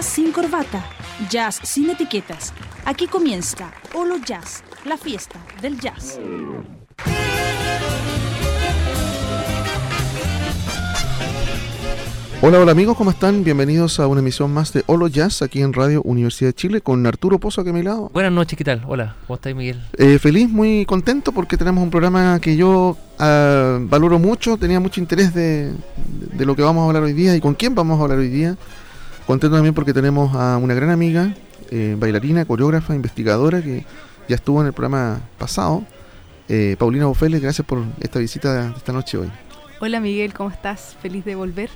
Jazz sin corbata, jazz sin etiquetas. Aquí comienza Holo Jazz, la fiesta del jazz. Hola, hola amigos, ¿cómo están? Bienvenidos a una emisión más de Holo Jazz aquí en Radio Universidad de Chile con Arturo Pozo aquí a mi lado. Buenas noches, ¿qué tal? Hola, ¿cómo estás Miguel? Eh, feliz, muy contento porque tenemos un programa que yo ah, valoro mucho, tenía mucho interés de, de lo que vamos a hablar hoy día y con quién vamos a hablar hoy día. Contento también porque tenemos a una gran amiga, eh, bailarina, coreógrafa, investigadora que ya estuvo en el programa pasado. Eh, Paulina Bofeles, gracias por esta visita de esta noche hoy. Hola Miguel, ¿cómo estás? Feliz de volver.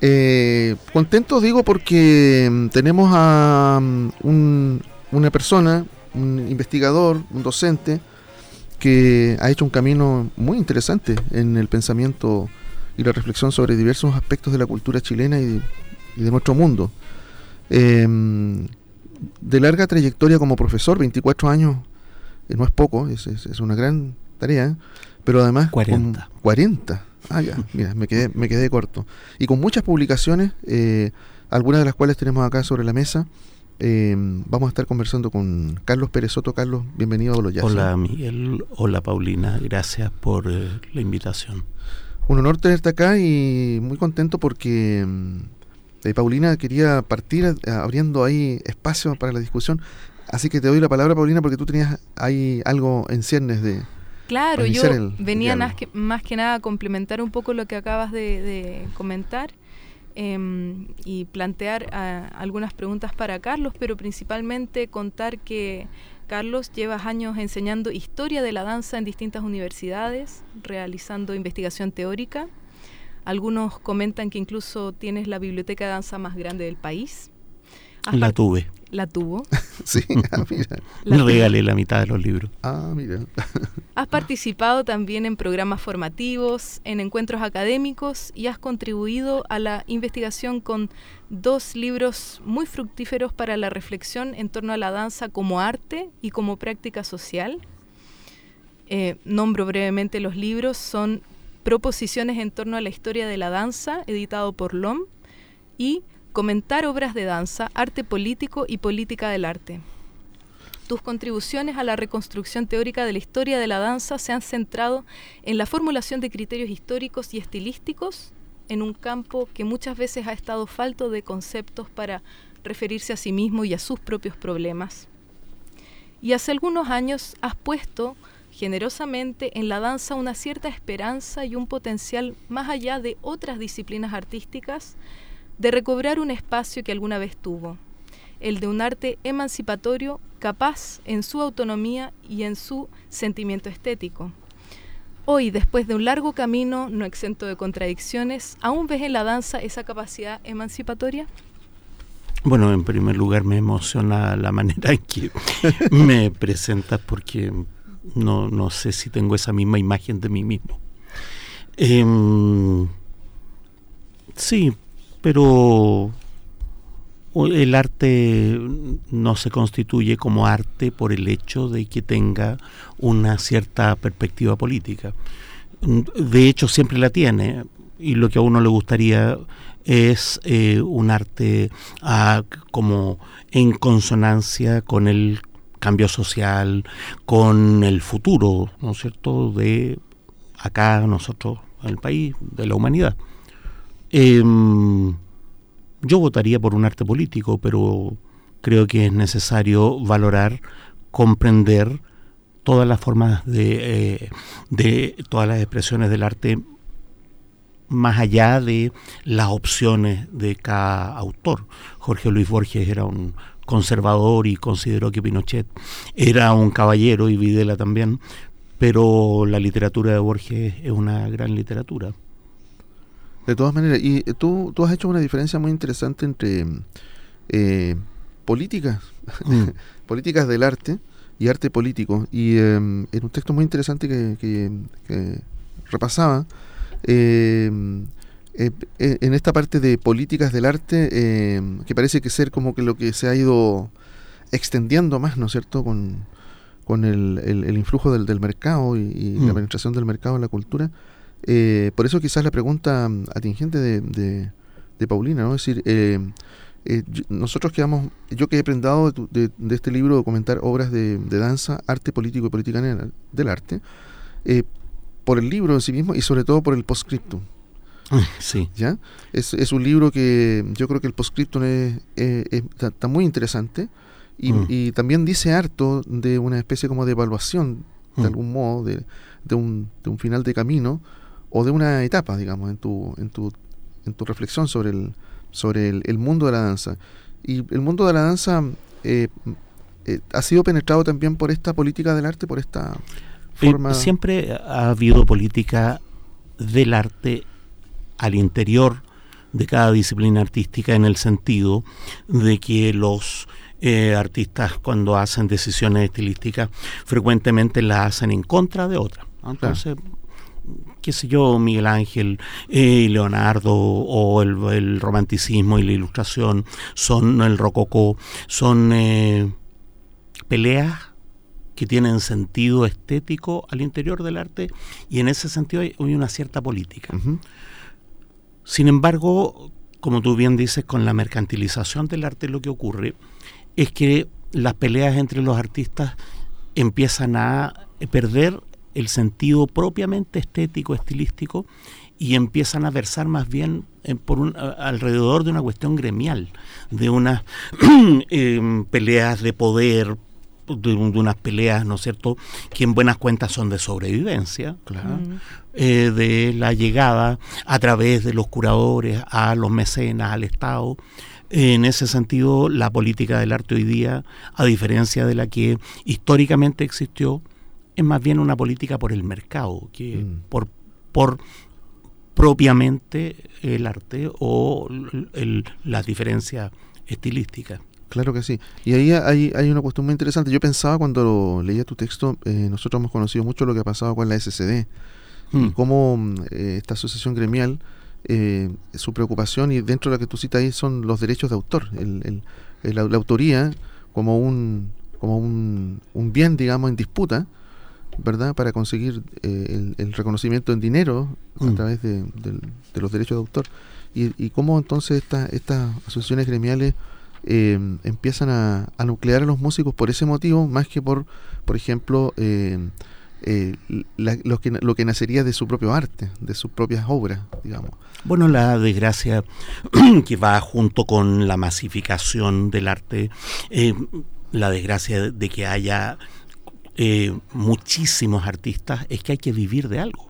Eh, contento digo porque mm, tenemos a mm, un- una persona, un investigador, un docente, que ha hecho un camino muy interesante en el pensamiento y la reflexión sobre diversos aspectos de la cultura chilena y y de nuestro mundo. Eh, de larga trayectoria como profesor, 24 años, eh, no es poco, es, es- es una gran tarea, pero además... con 40. 40. Ah, ya, mira, me quedé, me quedé corto. Y con muchas publicaciones, eh, algunas de las cuales tenemos acá sobre la mesa. Eh, vamos a estar conversando con Carlos Pérez Soto. Carlos, bienvenido a Oloyazo. Hola Miguel, hola Paulina, gracias por eh, la invitación. Un honor tenerte acá y muy contento porque mm, eh, Paulina quería partir eh, abriendo ahí espacio para la discusión. Así que te doy la palabra, Paulina, porque tú tenías ahí algo en ciernes de... Claro, yo el venía más que, más que nada a complementar un poco lo que acabas de, de comentar em, y plantear ah, algunas preguntas para Carlos, pero principalmente contar que Carlos llevas años enseñando historia de la danza en distintas universidades, realizando investigación teórica. Algunos comentan que incluso tienes la biblioteca de danza más grande del país. La tuve, la tuvo. Sí, ah, mira. La le tuvo. regalé la mitad de los libros. Ah, mira. Has participado también en programas formativos, en encuentros académicos y has contribuido a la investigación con dos libros muy fructíferos para la reflexión en torno a la danza como arte y como práctica social. Eh, nombro brevemente los libros, son Proposiciones en torno a la historia de la danza, editado por LOM, y Comentar obras de danza, arte político y política del arte. Tus contribuciones a la reconstrucción teórica de la historia de la danza se han centrado en la formulación de criterios históricos y estilísticos en un campo que muchas veces ha estado falto de conceptos para referirse a sí mismo y a sus propios problemas. Y hace algunos años has puesto generosamente en la danza una cierta esperanza y un potencial más allá de otras disciplinas artísticas de recobrar un espacio que alguna vez tuvo el de un arte emancipatorio capaz en su autonomía y en su sentimiento estético. Hoy, después de un largo camino no exento de contradicciones, ¿aún ves en la danza esa capacidad emancipatoria? Bueno, en primer lugar me emociona la manera en que me presentas porque no, no sé si tengo esa misma imagen de mí mismo. Em, sí, pero el arte no se constituye como arte por el hecho de que tenga una cierta perspectiva política. De hecho, siempre la tiene y lo que a uno le gustaría es eh, un arte ah, como en consonancia con el cambio social, con el futuro, ¿no es cierto?, de acá nosotros, el país, de la humanidad. Em, yo votaría por un arte político, pero creo que es necesario valorar, comprender todas las formas de, eh, de todas las expresiones del arte más allá de las opciones de cada autor. Jorge Luis Borges era un conservador y consideró que Pinochet era un caballero y Videla también, pero la literatura de Borges es una gran literatura. De todas maneras, y eh, tú, tú has hecho una diferencia muy interesante entre eh, políticas, Mm. políticas del arte y arte político. Y eh, en un texto muy interesante que, que- que repasaba, eh, eh, en esta parte de políticas del arte, eh, que parece que ser como que lo que se ha ido extendiendo más, ¿no es cierto?, con, con el, el- el influjo del, del mercado y, y la Mm. penetración del mercado en la cultura. Eh, por eso quizás la pregunta atingente de, de- de Paulina, ¿no? Es decir, eh, eh, nosotros quedamos, yo quedé prendado de, este libro de comentar obras de, danza, arte político y política del arte, por el libro en sí mismo y sobre todo por el postscriptum. Sí. ¿Ya? Es, es, un libro que yo creo que el postscriptum es, está, muy interesante y, mm. y, también dice harto de una especie como de evaluación, de mm. algún modo, de, de, un, de un final de camino o de una etapa, digamos, en tu, en tu, en tu reflexión sobre el, sobre el, mundo de la danza. Y el mundo de la danza eh, eh, ha sido penetrado también por esta política del arte, por esta eh, forma... siempre ha habido política del arte al interior de cada disciplina artística en el sentido de que los artistas cuando hacen decisiones estilísticas frecuentemente las hacen en contra de otras. Entonces, qué sé yo, Miguel Ángel y Leonardo, o el, romanticismo y la ilustración, son el rococó, son eh, peleas que tienen sentido estético al interior del arte y en ese sentido hay, una cierta política. Sin embargo, como tú bien dices, con la mercantilización del arte lo que ocurre es que las peleas entre los artistas empiezan a perder el sentido propiamente estético, estilístico, y empiezan a versar más bien eh, por alrededor de una cuestión gremial, de unas em, peleas de poder, de, unas peleas, ¿no es cierto?, que en buenas cuentas son de sobrevivencia, claro. Eh, de la llegada a través de los curadores a los mecenas, al Estado. En ese sentido, la política del arte hoy día, a diferencia de la que históricamente existió, es más bien una política por el mercado que mm. por, por propiamente el arte o el, la diferencia estilística. Claro que sí. Y ahí hay, hay, una cuestión muy interesante. Yo pensaba cuando leía tu texto, eh, nosotros hemos conocido mucho lo que ha pasado con la SCD y mm. cómo eh, esta asociación gremial, eh, su preocupación y dentro de la que tú citas ahí son los derechos de autor, el, el, la, autoría como un como un, un bien, digamos, en disputa ¿verdad? Para conseguir eh, el, reconocimiento en dinero a mm. través de, los derechos de autor. Y, y cómo entonces esta, estas asociaciones gremiales eh, empiezan a, nuclear a los músicos por ese motivo, más que por, por ejemplo, eh, lo, que, lo que nacería de su propio arte, de sus propias obras, digamos. Bueno, la desgracia que va junto con la masificación del arte, la desgracia de que haya eh, muchísimos artistas es que hay que vivir de algo.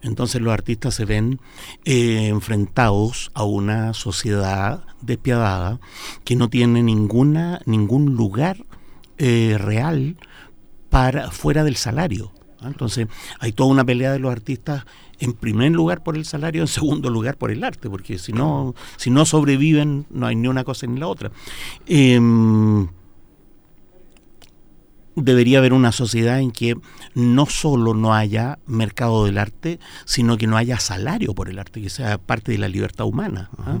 Entonces los artistas se ven eh, enfrentados a una sociedad despiadada que no tiene ninguna ningún lugar eh, real para fuera del salario. Entonces hay toda una pelea de los artistas en primer lugar por el salario, en segundo lugar por el arte, porque si no si no sobreviven no hay ni una cosa ni la otra. Em, debería haber una sociedad en que no solo no haya mercado del arte, sino que no haya salario por el arte, que sea parte de la libertad humana. ¿ah? Eh,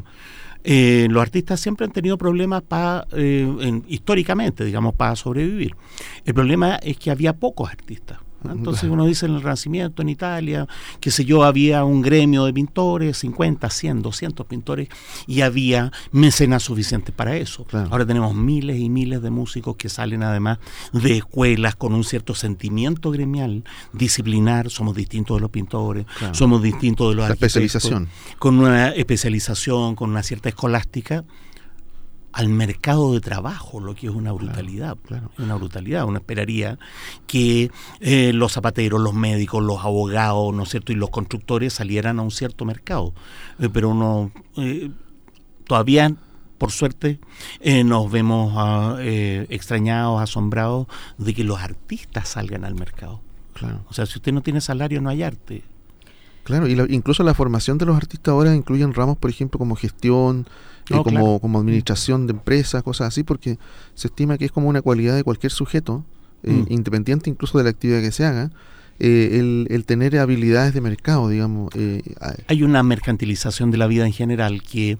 los artistas siempre han tenido problemas para, eh, históricamente, digamos, para sobrevivir. El problema es que había pocos artistas. Entonces uno dice en el Renacimiento en Italia, que sé yo, había un gremio de pintores, 50, 100, 200 pintores, y había mecenas suficientes para eso. Ahora tenemos miles y miles de músicos que salen además de escuelas con un cierto sentimiento gremial, disciplinar, somos distintos de los pintores, somos distintos de los La especialización. Con una especialización, con una cierta escolástica al mercado de trabajo, lo que es una brutalidad, una brutalidad. Uno esperaría que eh, los zapateros, los médicos, los abogados, ¿no es cierto?, y los constructores salieran a un cierto mercado, eh, pero uno eh, todavía por suerte, nos vemos ah, extrañados, asombrados de que los artistas salgan al mercado. Claro. O sea, si usted no tiene salario, no hay arte. Claro, y incluso la formación de los artistas ahora incluyen ramos, por ejemplo, como gestión, eh, como, como administración de empresas, cosas así, porque se estima que es como una cualidad de cualquier sujeto, eh, mm. independiente incluso de la actividad que se haga, eh, el, tener habilidades de mercado, digamos. Hay una mercantilización de la vida en general que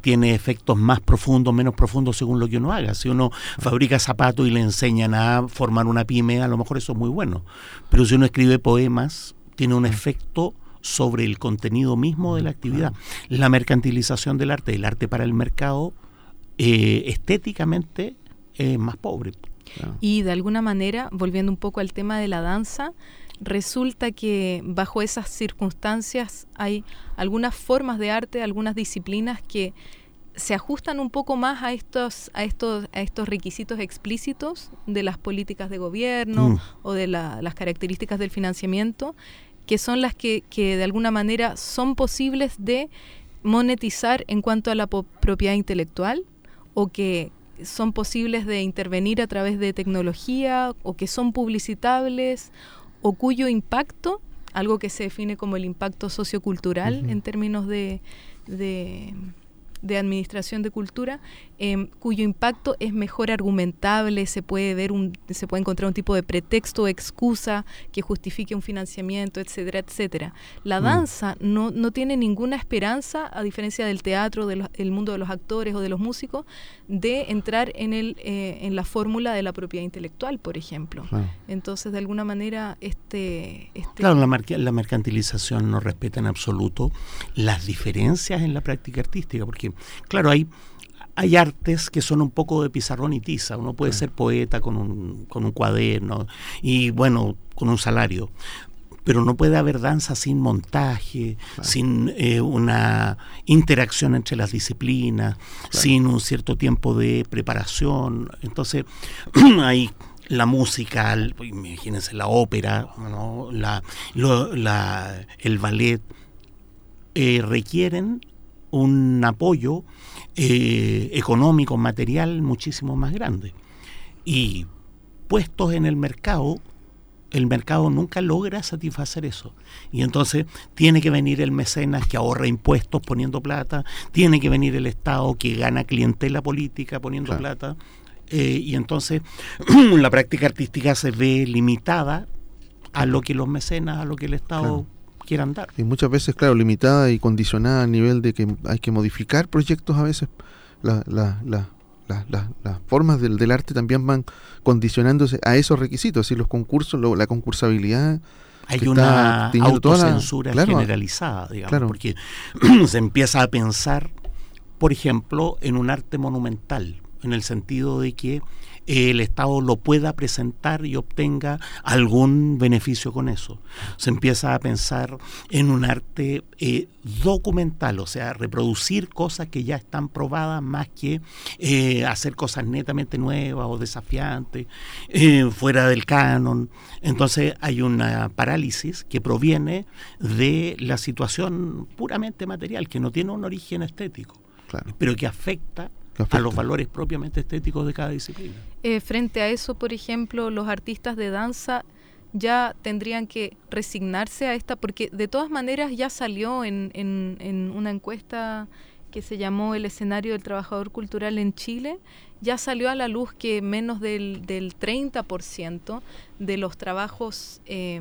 tiene efectos más profundos, menos profundos según lo que uno haga. Si uno fabrica zapatos y le enseñan a formar una pyme, a lo mejor eso es muy bueno. Pero si uno escribe poemas, tiene un efecto sobre el contenido mismo de la actividad. La mercantilización del arte, el arte para el mercado, eh, estéticamente es más pobre. Y de alguna manera, volviendo un poco al tema de la danza, resulta que bajo esas circunstancias hay algunas formas de arte, algunas disciplinas que se ajustan un poco más a estos, a estos, a estos requisitos explícitos de las políticas de gobierno mm. o de las características del financiamiento, que son las que, que de alguna manera son posibles de monetizar en cuanto a la propiedad intelectual o que son posibles de intervenir a través de tecnología o que son publicitables o cuyo impacto, algo que se define como el impacto sociocultural en términos de, de de Administración de Cultura, em, cuyo impacto es mejor argumentable, se puede ver un, se puede encontrar un tipo de pretexto o excusa que justifique un financiamiento, etcétera, etcétera. La mm. danza no, no tiene ninguna esperanza, a diferencia del teatro, del mundo de los actores o de los músicos, de entrar en el eh, en la fórmula de la propiedad intelectual, por ejemplo. Entonces, de alguna manera, este, este claro, la, la mercantilización no respeta en absoluto las diferencias en la práctica artística, porque claro, hay, hay artes que son un poco de pizarrón y tiza. Uno puede ser poeta con un, con un cuaderno y, bueno, con un salario. Pero no puede haber danza sin montaje, sin eh, una interacción entre las disciplinas, sin un cierto tiempo de preparación. Entonces, hay la música, imagínense la ópera, la, el ballet, eh, requieren un apoyo eh, económico, material muchísimo más grande. Y puestos en el mercado, el mercado nunca logra satisfacer eso. Y entonces tiene que venir el mecenas que ahorra impuestos poniendo plata, tiene que venir el Estado que gana clientela política poniendo plata. Eh, y entonces la práctica artística se ve limitada a lo que los mecenas, a lo que el Estado quieran dar. Y muchas veces, claro, limitada y condicionada a nivel de que hay que modificar proyectos a veces. las formas del, arte también van condicionándose a esos requisitos, y los concursos, la concursabilidad. Hay una autocensura generalizada, digamos, porque se empieza a pensar, por ejemplo, en un arte monumental, en el sentido de que el Estado lo pueda presentar y obtenga algún beneficio con eso. Se empieza a pensar en un arte eh, documental, o sea, reproducir cosas que ya están probadas más que eh, hacer cosas netamente nuevas o desafiantes, eh, fuera del canon. Entonces hay una parálisis que proviene de la situación puramente material, que no tiene un origen estético, pero que afecta a los valores propiamente estéticos de cada disciplina. Eh, frente a eso, por ejemplo, los artistas de danza ya tendrían que resignarse a esta, porque de todas maneras ya salió en, en, una encuesta que se llamó El escenario del trabajador cultural en Chile, ya salió a la luz que menos del, del 30% de los trabajos eh,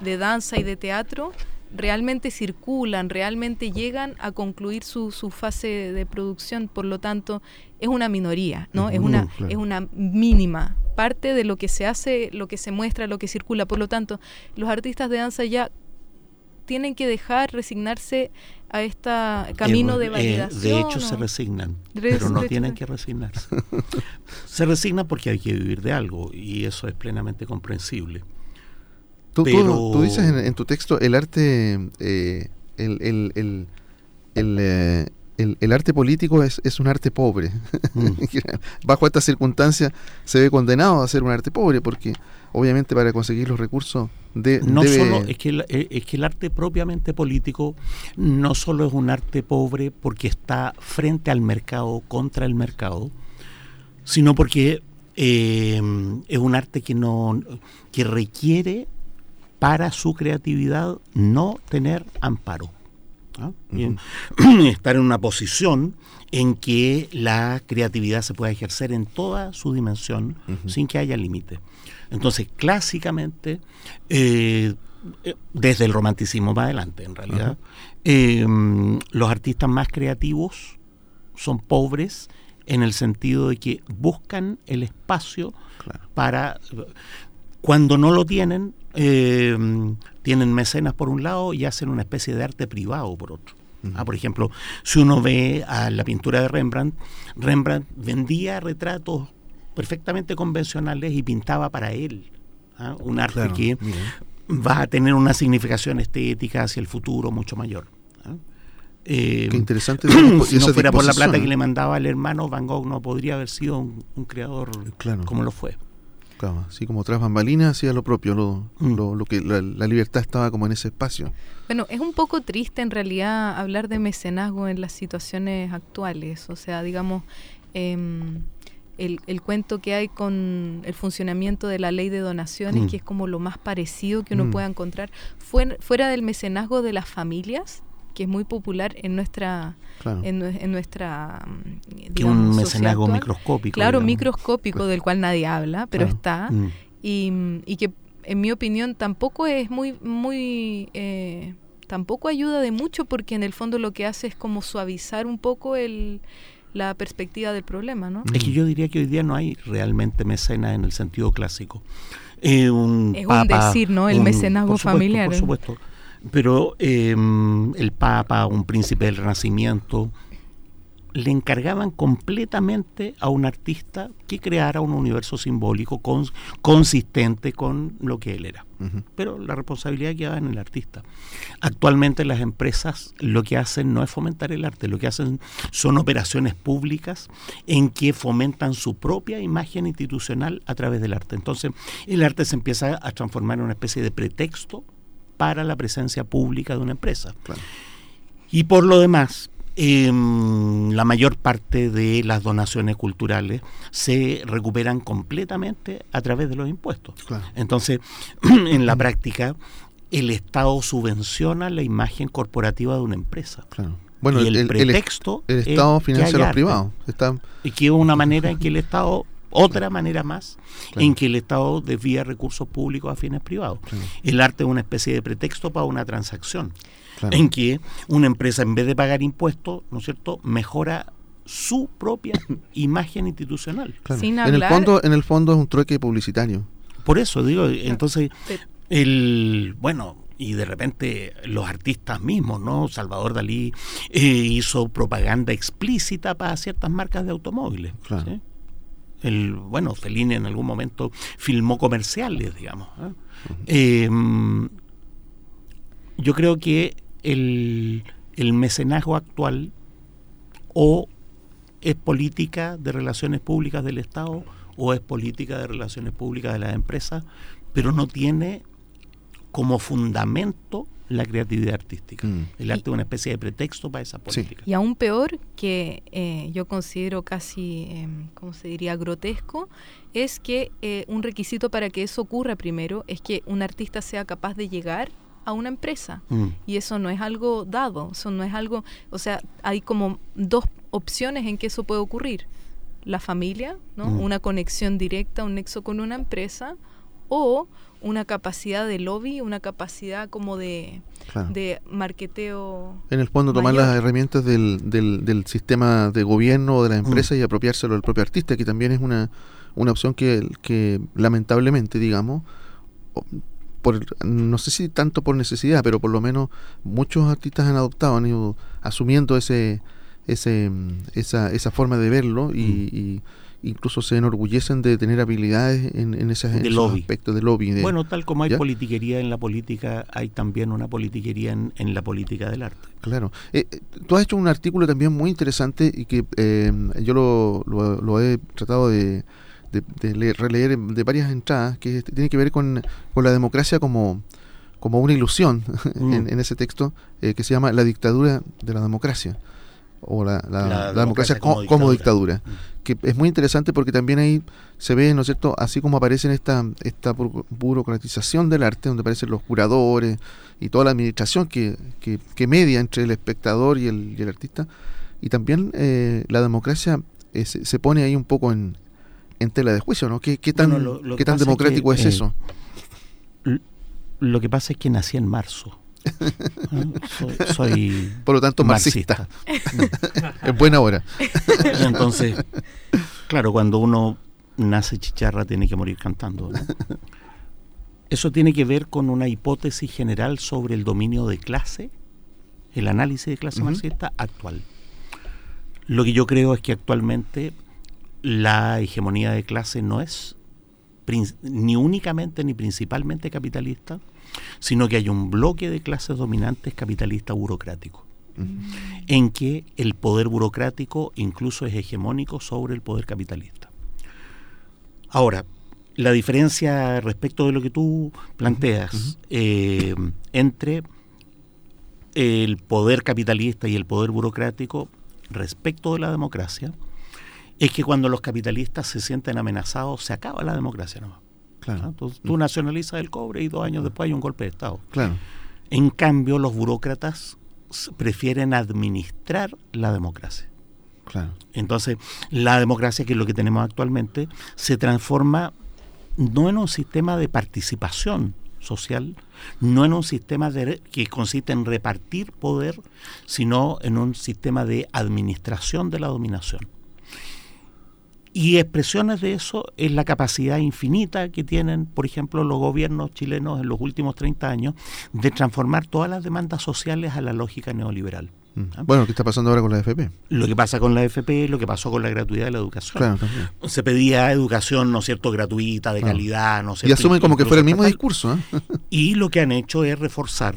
de danza y de teatro realmente circulan, realmente llegan a concluir su, su fase de producción, por lo tanto es una minoría, ¿no? es, una, es una mínima parte de lo que se hace, lo que se muestra, lo que circula, por lo tanto los artistas de danza ya tienen que dejar resignarse a este camino de eh, validación. de hecho, se resignan, pero no tienen que resignarse. se resignan porque hay que vivir de algo y eso es plenamente comprensible. Tú, tú, dices en, tu texto el arte, eh, el, el, el, eh, el, el, arte político es, es un arte pobre. Mm. Bajo estas circunstancias se ve condenado a ser un arte pobre porque obviamente para conseguir los recursos de, no solo es que, el, eh, es que el arte propiamente político no solo es un arte pobre porque está frente al mercado contra el mercado sino porque es un arte que no que requiere para su creatividad no tener amparo. ¿ah? Estar en una posición en que la creatividad se pueda ejercer en toda su dimensión sin que haya límite. Entonces, clásicamente, eh, eh, desde el romanticismo para adelante, en realidad, em, los artistas más creativos son pobres en el sentido de que buscan el espacio para... Cuando no lo tienen, eh, tienen mecenas por un lado y hacen una especie de arte privado por otro. Ah, por ejemplo, si uno ve a la pintura de Rembrandt, Rembrandt vendía retratos perfectamente convencionales y pintaba para él. ¿ah? Un arte que va a tener una significación estética hacia el futuro mucho mayor. ¿ah? Qué eh, interesante. si no fuera por la plata que le mandaba al hermano, Van Gogh no podría haber sido un, creador como lo fue. Claro, así como tras bambalinas hacía lo propio, lo, mm. lo, que la, libertad estaba como en ese espacio. Bueno, es un poco triste en realidad hablar de mecenazgo en las situaciones actuales. O sea, digamos, em, el, el, cuento que hay con el funcionamiento de la ley de donaciones, mm. que es como lo más parecido que uno mm. pueda encontrar, fuera del mecenazgo de las familias, que es muy popular en nuestra en, nuestra mm, digamos, un mecenazgo microscópico claro microscópico del cual nadie habla pero está mm. y, que en mi opinión tampoco es muy muy eh, tampoco ayuda de mucho porque en el fondo lo que hace es como suavizar un poco el la perspectiva del problema, ¿no? Es que yo diría que hoy día no hay realmente mecenas en el sentido clásico. Eh, un es un decir, ¿no? El mecenazgo familiar. Por supuesto pero em, el Papa, un príncipe del Renacimiento, le encargaban completamente a un artista que creara un universo simbólico consistente con lo que él era. Pero la responsabilidad quedaba en el artista. Actualmente las empresas lo que hacen no es fomentar el arte, lo que hacen son operaciones públicas en que fomentan su propia imagen institucional a través del arte. Entonces el arte se empieza a transformar en una especie de pretexto para la presencia pública de una empresa. Y por lo demás, em, la mayor parte de las donaciones culturales se recuperan completamente a través de los impuestos. Entonces, en la práctica, el Estado subvenciona la imagen corporativa de una empresa. Bueno, y el, pretexto. El, Estado financia a los privados. Y que es una manera en que el Estado otra manera más en que el Estado desvía recursos públicos a fines privados. El arte es una especie de pretexto para una transacción, en que una empresa en vez de pagar impuestos, ¿no es cierto?, mejora su propia imagen institucional. en el fondo, en el fondo es un trueque publicitario. Por eso digo, entonces el bueno, y de repente los artistas mismos, ¿no? Salvador Dalí eh, hizo propaganda explícita para ciertas marcas de automóviles. Claro. El, bueno, Fellini en algún momento filmó comerciales, digamos. ¿eh? Em, yo creo que el, el mecenazgo actual o es política de relaciones públicas del Estado o es política de relaciones públicas de las empresas, pero no tiene como fundamento la creatividad artística. Mm. El arte es una especie de pretexto para esa política. Y aún peor, que eh, yo considero casi, eh, ¿cómo se diría?, grotesco, es que eh, un requisito para que eso ocurra primero es que un artista sea capaz de llegar a una empresa. Mm. Y eso no es algo dado, eso no es algo, o sea, hay como dos opciones en que eso puede ocurrir. La familia, ¿no? Mm. Una conexión directa, un nexo con una empresa, o una capacidad de lobby, una capacidad como de, de marketeo. En el fondo, tomar las herramientas del, del, sistema de gobierno o de la mm. empresa y apropiárselo al propio artista, que también es una, una opción que, que lamentablemente, digamos, por, no sé si tanto por necesidad, pero por lo menos muchos artistas han adoptado, han ido asumiendo ese, ese, esa, esa forma de verlo y mm incluso se enorgullecen de tener habilidades en, en, esos aspectos de lobby. bueno, tal como hay politiquería en la política, hay también una politiquería en, la política del arte. Claro. Eh, eh, tú has hecho un artículo también muy interesante y que eh, yo lo, lo, he tratado de, de, releer de varias entradas, que tiene que ver con, con la democracia como, como una ilusión mm. en, ese texto que se llama La dictadura de la democracia o la, la, democracia, como, dictadura, mm. Que es muy interesante porque también ahí se ve, ¿no es cierto?, así como aparece en esta, esta burocratización del arte, donde aparecen los curadores y toda la administración que, que, media entre el espectador y el, y el artista, y también eh, la democracia eh, se, pone ahí un poco en, en tela de juicio, ¿no? ¿Qué, qué tan, ¿qué tan democrático es, eso? Eh, lo que pasa es que nací en marzo soy, por lo tanto marxista, en buena hora. Entonces claro cuando uno nace chicharra tiene que morir cantando Eso tiene que ver con una hipótesis general sobre el dominio de clase, el análisis de clase marxista actual. Lo que yo creo es que actualmente la hegemonía de clase no es ni únicamente ni principalmente capitalista, sino que hay un bloque de clases dominantes capitalista burocrático, en que el poder burocrático incluso es hegemónico sobre el poder capitalista. Ahora, la diferencia respecto de lo que tú planteas eh, entre el poder capitalista y el poder burocrático respecto de la democracia es que cuando los capitalistas se sienten amenazados se acaba la democracia nomás. Claro. Entonces, tú nacionalizas el cobre y dos años después hay un golpe de Estado. Claro. En cambio, los burócratas prefieren administrar la democracia. Claro. Entonces, la democracia, que es lo que tenemos actualmente, se transforma no en un sistema de participación social, no en un sistema de, que consiste en repartir poder, sino en un sistema de administración de la dominación. Y expresiones de eso es la capacidad infinita que tienen, por ejemplo, los gobiernos chilenos en los últimos 30 años de transformar todas las demandas sociales a la lógica neoliberal. Mm. ¿Ah? Bueno, ¿qué está pasando ahora con la FP? Lo que pasa con la FP, lo que pasó con la gratuidad de la educación. Se pedía educación, ¿no es cierto?, gratuita, de calidad, ¿no Y asumen como que fuera el mismo discurso. ¿eh? Y lo que han hecho es reforzar,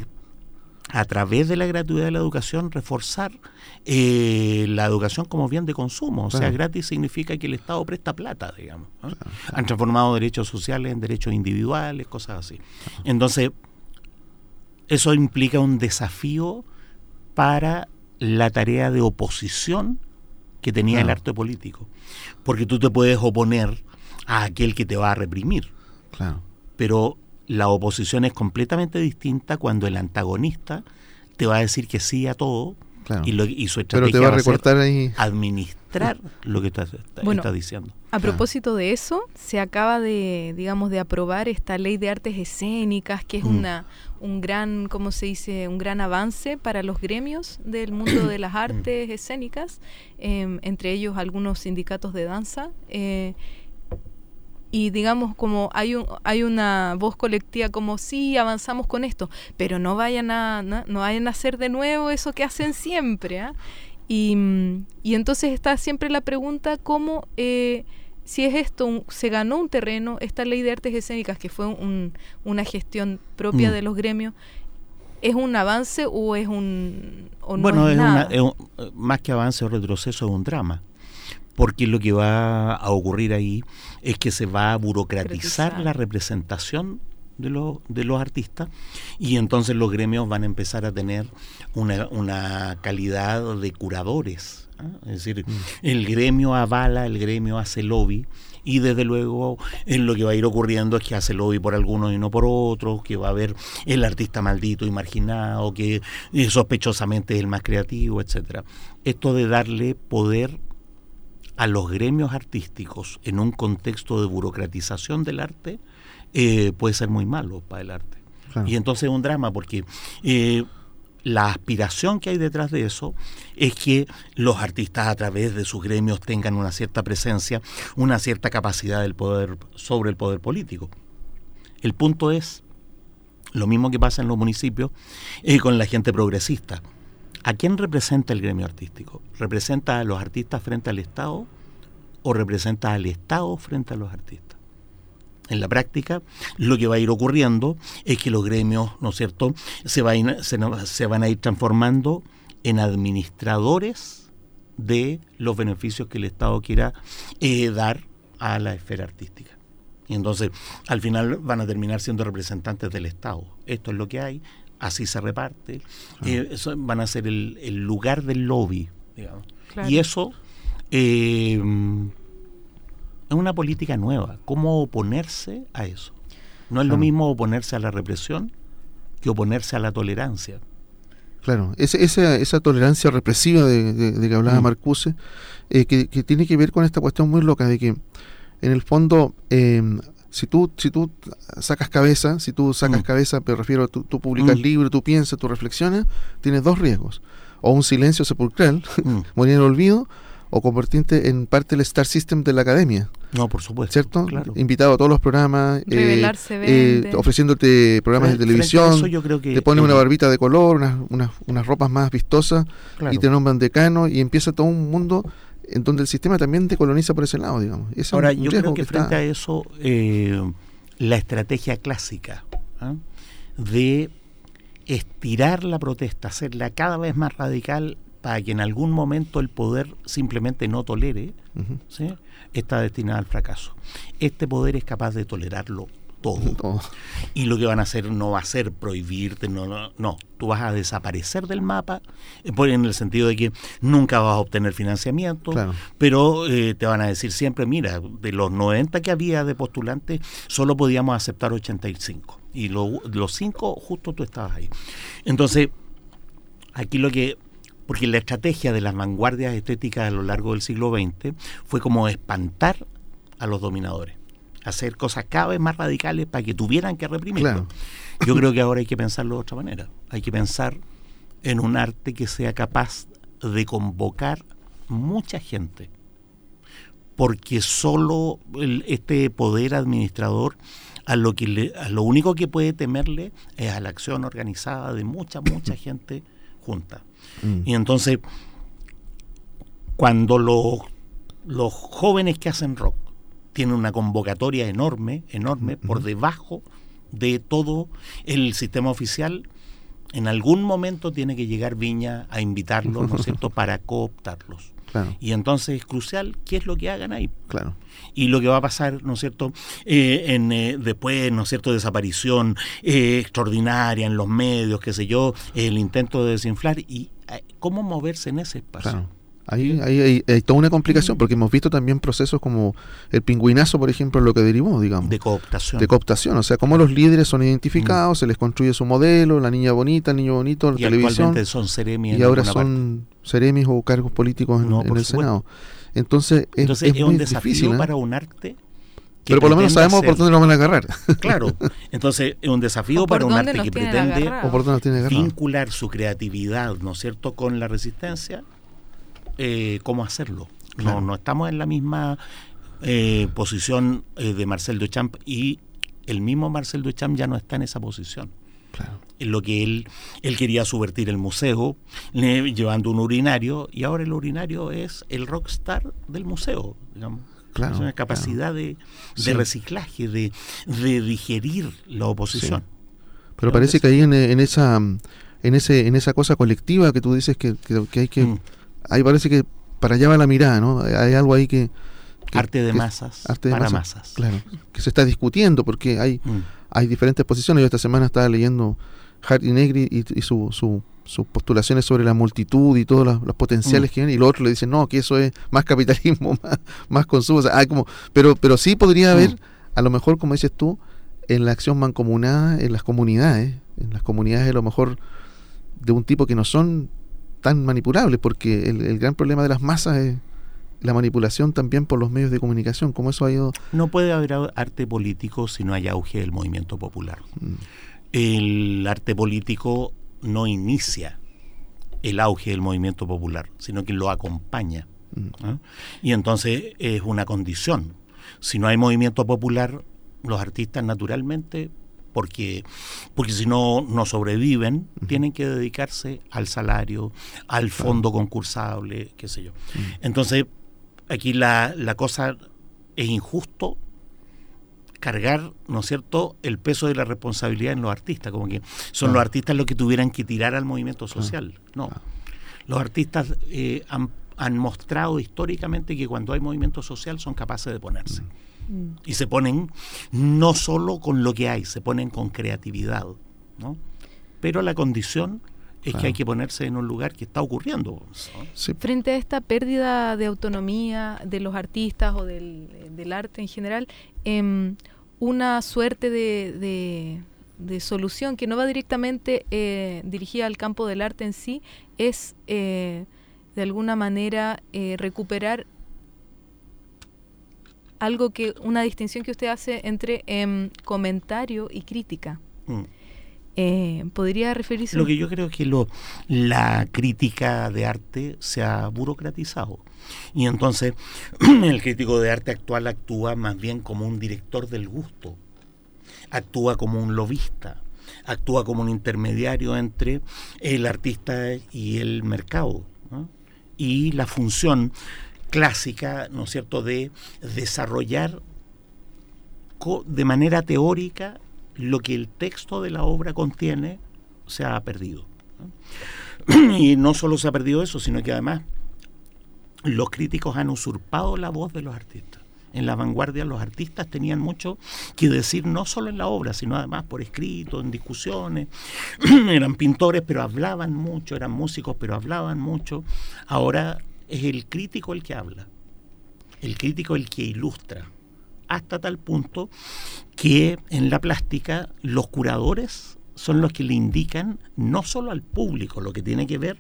a través de la gratuidad de la educación, reforzar eh, la educación como bien de consumo. O sea, gratis significa que el Estado presta plata, digamos. Han transformado derechos sociales en derechos individuales, cosas así. Entonces, eso implica un desafío para la tarea de oposición que tenía el arte político. Porque tú te puedes oponer a aquel que te va a reprimir. Claro. Pero la oposición es completamente distinta cuando el antagonista te va a decir que sí a todo y, lo, su estrategia va a, recortar administrar lo que estás está diciendo. A propósito de eso, se acaba de, digamos, de aprobar esta ley de artes escénicas, que es mm. una un gran, ¿cómo se dice? Un gran avance para los gremios del mundo de las artes escénicas, em, entre ellos algunos sindicatos de danza. Eh, y digamos como hay un, hay una voz colectiva como sí avanzamos con esto pero no vayan a no, vayan a hacer de nuevo eso que hacen siempre ¿ah? y, y, entonces está siempre la pregunta cómo eh, si es esto, se ganó un terreno, esta ley de artes escénicas, que fue una gestión propia mm. de los gremios, ¿es un avance o es un... bueno, es, más que avance o retroceso, es un drama. Porque lo que va a ocurrir ahí es que se va a burocratizar la representación de, los de los artistas y entonces los gremios van a empezar a tener una, una calidad de curadores es decir, mm. el gremio avala, el gremio hace lobby y desde luego en lo que va a ir ocurriendo es que hace lobby por algunos y no por otros, que va a haber el artista maldito y marginado, que eh, sospechosamente es el más creativo, etcétera. Esto de darle poder a los gremios artísticos en un contexto de burocratización del arte eh, puede ser muy malo para el arte. Y entonces es un drama porque eh, la aspiración que hay detrás de eso es que los artistas a través de sus gremios tengan una cierta presencia, una cierta capacidad del poder sobre el poder político. El punto es lo mismo que pasa en los municipios y con la gente progresista. ¿A quién representa el gremio artístico? ¿Representa a los artistas frente al Estado o representa al Estado frente a los artistas? en la práctica, lo que va a ir ocurriendo es que los gremios, ¿no es cierto?, se, van a ir transformando en administradores de los beneficios que el Estado quiera eh, dar a la esfera artística. Y entonces, al final van a terminar siendo representantes del Estado. Esto es lo que hay, así se reparte. Eh, eso van a ser el, lugar del lobby, digamos. Y eso... Eh, es una política nueva. ¿Cómo oponerse a eso? No es lo mismo oponerse a la represión que oponerse a la tolerancia. Claro, esa, esa, tolerancia represiva de, que hablaba mm. Marcuse, eh, que, tiene que ver con esta cuestión muy loca de que, en el fondo, em, si tú si tú sacas cabeza, si tú sacas mm. cabeza, pero refiero, tú, tú publicas mm. libro, tú piensas, tú reflexionas, tienes dos riesgos. O un silencio sepulcral, morir en el olvido, o convertirte en parte del Star System de la academia. No, por supuesto. ¿Cierto? Claro. Invitado a todos los programas. eh, Revelarse eh, ofreciéndote programas de televisión. eso, yo creo que te ponen una barbita de color, unas, unas, unas ropas más vistosas claro. y te nombran decano y empieza todo un mundo en donde el sistema también te coloniza por ese lado, digamos. Ese Ahora, yo creo que, frente a eso, eh, la estrategia clásica ¿ah? de estirar la protesta, hacerla cada vez más radical para que en algún momento el poder simplemente no tolere. ¿sí? está destinada al fracaso. Este poder es capaz de tolerarlo todo. Todo. Y lo que van a hacer no va a ser prohibirte, no, no, no. Tú vas a desaparecer del mapa, eh, en el sentido de que nunca vas a obtener financiamiento, Claro. pero eh, te van a decir siempre, mira, de los 90 que había de postulantes, solo podíamos aceptar 85. Y lo- los 5, justo tú estabas ahí. Entonces, aquí lo que... Porque la estrategia de las vanguardias estéticas a lo largo del siglo XX fue como espantar a los dominadores, hacer cosas cada vez más radicales para que tuvieran que reprimirlo. Claro. Yo creo que ahora hay que pensarlo de otra manera. Hay que pensar en un arte que sea capaz de convocar mucha gente. Porque solo el- este poder administrador a lo que le- a lo único que puede temerle es a la acción organizada de mucha, mucha gente junta. Mm. Y entonces, cuando los, los jóvenes que hacen rock tienen una convocatoria enorme, enorme, por debajo de todo el sistema oficial, en algún momento tiene que llegar Viña a invitarlos, ¿no es cierto?, para cooptarlos. Claro, Y entonces es crucial qué es lo que hagan ahí claro. y lo que va a pasar, ¿no es cierto?, eh, en, eh, después, ¿no es cierto?, desaparición eh, extraordinaria en los medios, qué sé yo, el intento de desinflar y eh, cómo moverse en ese espacio. Claro. Ahí, ahí hay, hay toda una complicación, porque hemos visto también procesos como el pingüinazo, por ejemplo, lo que derivó, digamos, De cooptación. de cooptación. O sea, cómo los líderes son identificados, se les construye su modelo, la niña bonita, el niño bonito, la y televisión, son y ahora alguna parte. son seremis o cargos políticos en, No, en por el supuesto. Senado. Entonces, es, Entonces es es, muy un desafío difícil. ¿eh? para un arte. Pero por lo menos sabemos por dónde lo van a agarrar. Claro, entonces es un desafío para un arte que pretende vincular su creatividad, ¿no es cierto?, con la resistencia, eh, cómo hacerlo. Claro. No, no estamos en la misma eh, posición eh, de Marcel Duchamp y el mismo Marcel Duchamp ya no está en esa posición. Claro. En lo que él, él quería subvertir el museo, le- llevando un urinario, y ahora el urinario es el rockstar del museo, digamos. Claro, es una capacidad de, de Sí. reciclaje, de, de digerir la oposición. Pero parece que que ahí en, en esa en ese en esa cosa colectiva que tú dices que, que- que hay que Mm. Ahí parece que para allá va la mirada, ¿no? Hay algo ahí que, que- Arte de que- masas arte de para masas, masas. claro, que se está discutiendo porque hay Mm. hay diferentes posiciones. Yo esta semana estaba leyendo Hardy Negri y, y su, su- sus postulaciones sobre la multitud y todos los, los potenciales Mm. que hay, y los otros le dicen, no, que eso es más capitalismo, más, más consumo. O sea, hay como, pero, pero sí podría haber, Mm. a lo mejor, como dices tú, en la acción mancomunada, en las comunidades, en las comunidades a lo mejor de un tipo que no son tan manipulables, porque el, el gran problema de las masas es la manipulación también por los medios de comunicación, como eso ha ido... No puede haber arte político si no hay auge del movimiento popular. mm, El arte político no inicia el auge del movimiento popular, sino que lo acompaña. mm, ¿ah? Y entonces es una condición. Si no hay movimiento popular, los artistas naturalmente, porque, porque si no, no sobreviven, tienen que dedicarse al salario, al fondo concursable, qué sé yo. Entonces, aquí la, la cosa es injusto cargar, ¿no es cierto?, el peso de la responsabilidad en los artistas, como que son Claro. los artistas los que tuvieran que tirar al movimiento social. No. Los artistas eh, han, han mostrado históricamente que cuando hay movimiento social son capaces de ponerse. Mm. Y se ponen no solo con lo que hay, se ponen con creatividad, ¿no? Pero la condición es Claro. que hay que ponerse en un lugar que está ocurriendo. ¿no? sí, Frente a esta pérdida de autonomía de los artistas o del, del arte en general, em, una suerte de, de- de solución que no va directamente eh, dirigida al campo del arte en sí es eh, de alguna manera eh, recuperar algo que una distinción que usted hace entre em, comentario y crítica. Mm. Eh, ¿Podría referirse? Lo que yo creo es que lo, la crítica de arte se ha burocratizado. Y entonces el crítico de arte actual actúa más bien como un director del gusto, actúa como un lobista, actúa como un intermediario entre el artista y el mercado. Y la función clásica, ¿no es cierto?, de desarrollar de manera teórica lo que el texto de la obra contiene, se ha perdido. Y no solo se ha perdido eso, sino que además los críticos han usurpado la voz de los artistas. En la vanguardia los artistas tenían mucho que decir, no solo en la obra, sino además por escrito, en discusiones. eran pintores, pero hablaban mucho, eran músicos, pero hablaban mucho. Ahora es el crítico el que habla, el crítico el que ilustra, hasta tal punto que en la plástica los curadores son los que le indican no solo al público lo que tiene que ver,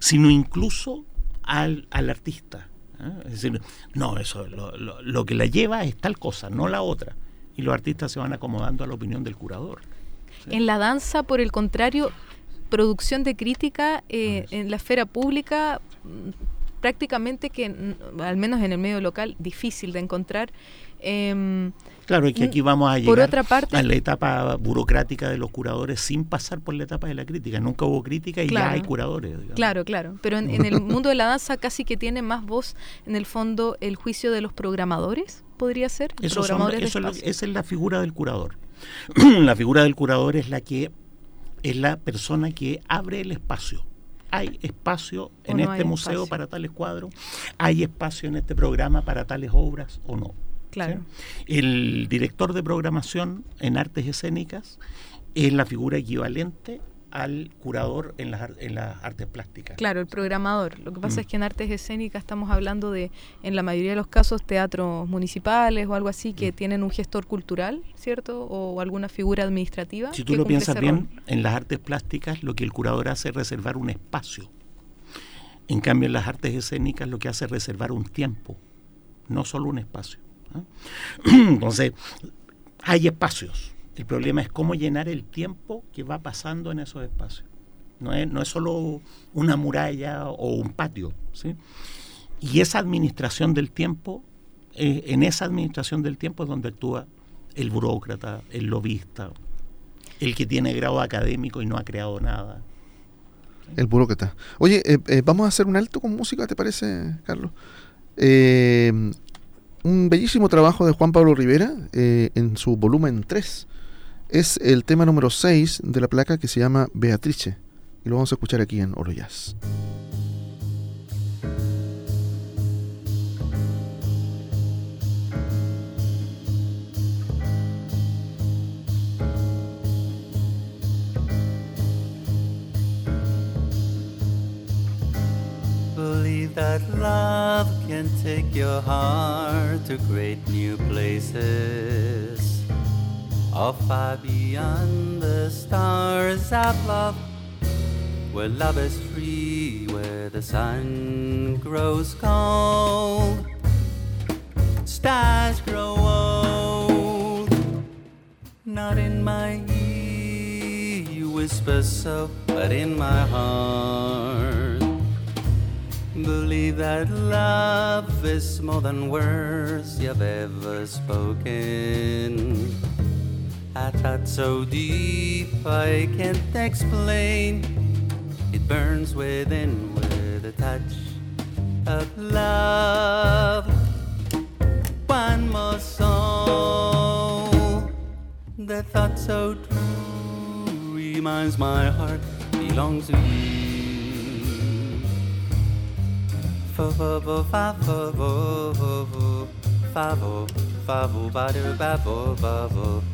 sino incluso al, artista. ¿eh? Es decir, no, eso, lo, que la lleva es tal cosa, no la otra. Y los artistas se van acomodando a la opinión del curador. En la danza, por el contrario, producción de crítica eh, en la esfera pública prácticamente que, al menos en el medio local, difícil de encontrar. Em, claro, es que aquí vamos a llegar a la etapa burocrática de los curadores sin pasar por la etapa de la crítica. Nunca hubo crítica y ya hay curadores. Claro, claro. Pero en, el mundo de la danza casi que tiene más voz, en el fondo, el juicio de los programadores, podría ser. Eso esa es la figura del curador. la figura del curador es la que es la persona que abre el espacio hay espacio en este museo para tales cuadros, hay espacio en este programa para tales obras o no. Claro. El director de programación en artes escénicas es la figura equivalente al curador en las, en las artes plásticas. Claro, el programador. Lo que pasa mm. es que en artes escénicas estamos hablando de, en la mayoría de los casos, teatros municipales o algo así que mm. tienen un gestor cultural, ¿cierto? O alguna figura administrativa. Si tú lo piensas bien, en las artes plásticas lo que el curador hace es reservar un espacio. En cambio, en las artes escénicas lo que hace es reservar un tiempo, no solo un espacio. Entonces, hay espacios. El problema es cómo llenar el tiempo que va pasando en esos espacios. No es, no es solo una muralla o un patio. ¿sí? Y esa administración del tiempo, eh, en esa administración del tiempo es donde actúa el burócrata, el lobista, el que tiene grado académico y no ha creado nada. El burócrata. Oye, eh, eh, vamos a hacer un alto con música, ¿te parece, Carlos? Un bellísimo trabajo de Juan Pablo Rivera en su volumen 3. Es el tema número 6 de la placa que se llama Beatrice. Y lo vamos a escuchar aquí en Oro Jazz. that love can take your heart to great new places. Or far beyond the stars of love, where love is free, where the sun grows cold, stars grow old. Not in my ear, you whisper so, but in my heart Believe that love is more than words you've ever spoken. A thought so deep I can't explain. It burns within with a touch of love. One more soul. The thought so true reminds my heart belongs to you. fa fa fa fa fa fa fa fa fa fa fa ba fa fa fa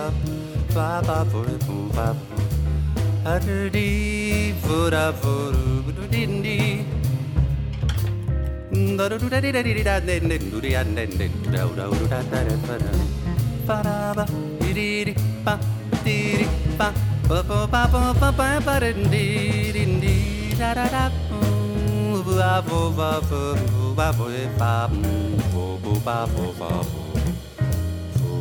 bap, ba ba bo bo ba bo. Adur di vo da vo do do din di. Da do do da di da di da den den do di an den den do da da do da da da ba da. Ba da ba di di di ba di di ba ba ba ba ba ba ba ba din di din di da da da. Ba bo ba bo ba bo ba bo ba bo ba bo ba bo.